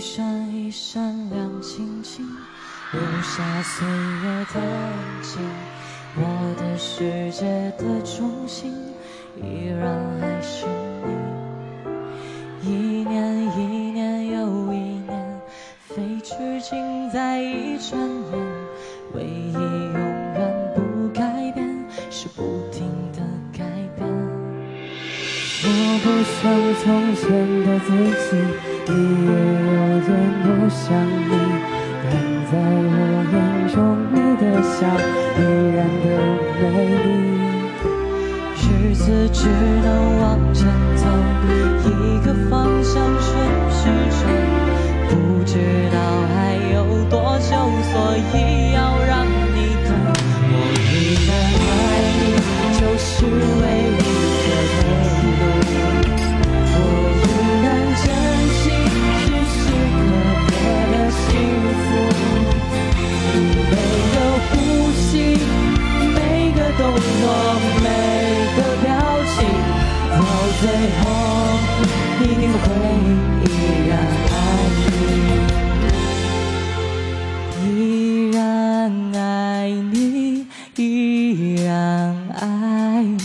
一闪一闪亮晶晶，留下岁月的痕迹我的世界的中心，依然还是你。一年一年又一年，飞去尽在一转眼，唯一永远不改变，是不停的改变。我不像从前的自己。你也有点不想你，但在我眼中，你的笑依然的美丽。日子只能往前最后一定会依然爱你，依然爱你，依然爱你。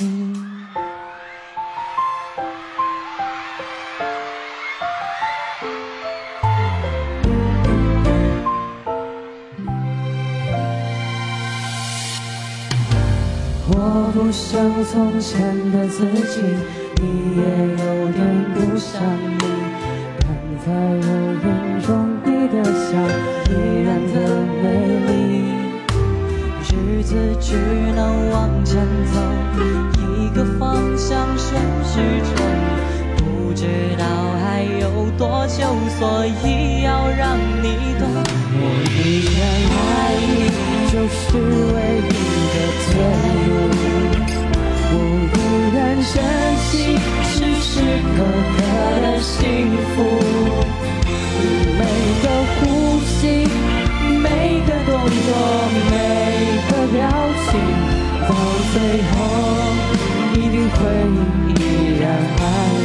我不像从前的自己，你也有点不像你。看在我眼中，你的笑依然的美丽。日子只能往前走，一个方向顺时针，不知道还有多久，所以要让你等。我依然爱你，就是唯幸福，每个呼吸，每个动作，每个表情，到最后一定会依然爱。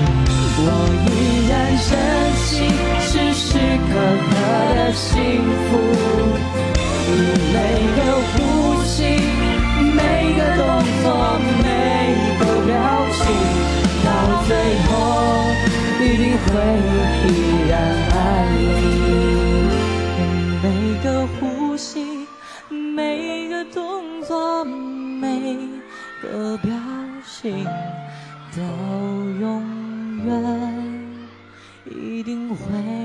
我依然珍惜时时刻刻的幸福，你每个呼吸，每个动作，每个表情，到最后一定会依然爱你。你每个呼吸，每个动作，每个表情，都永。远一定会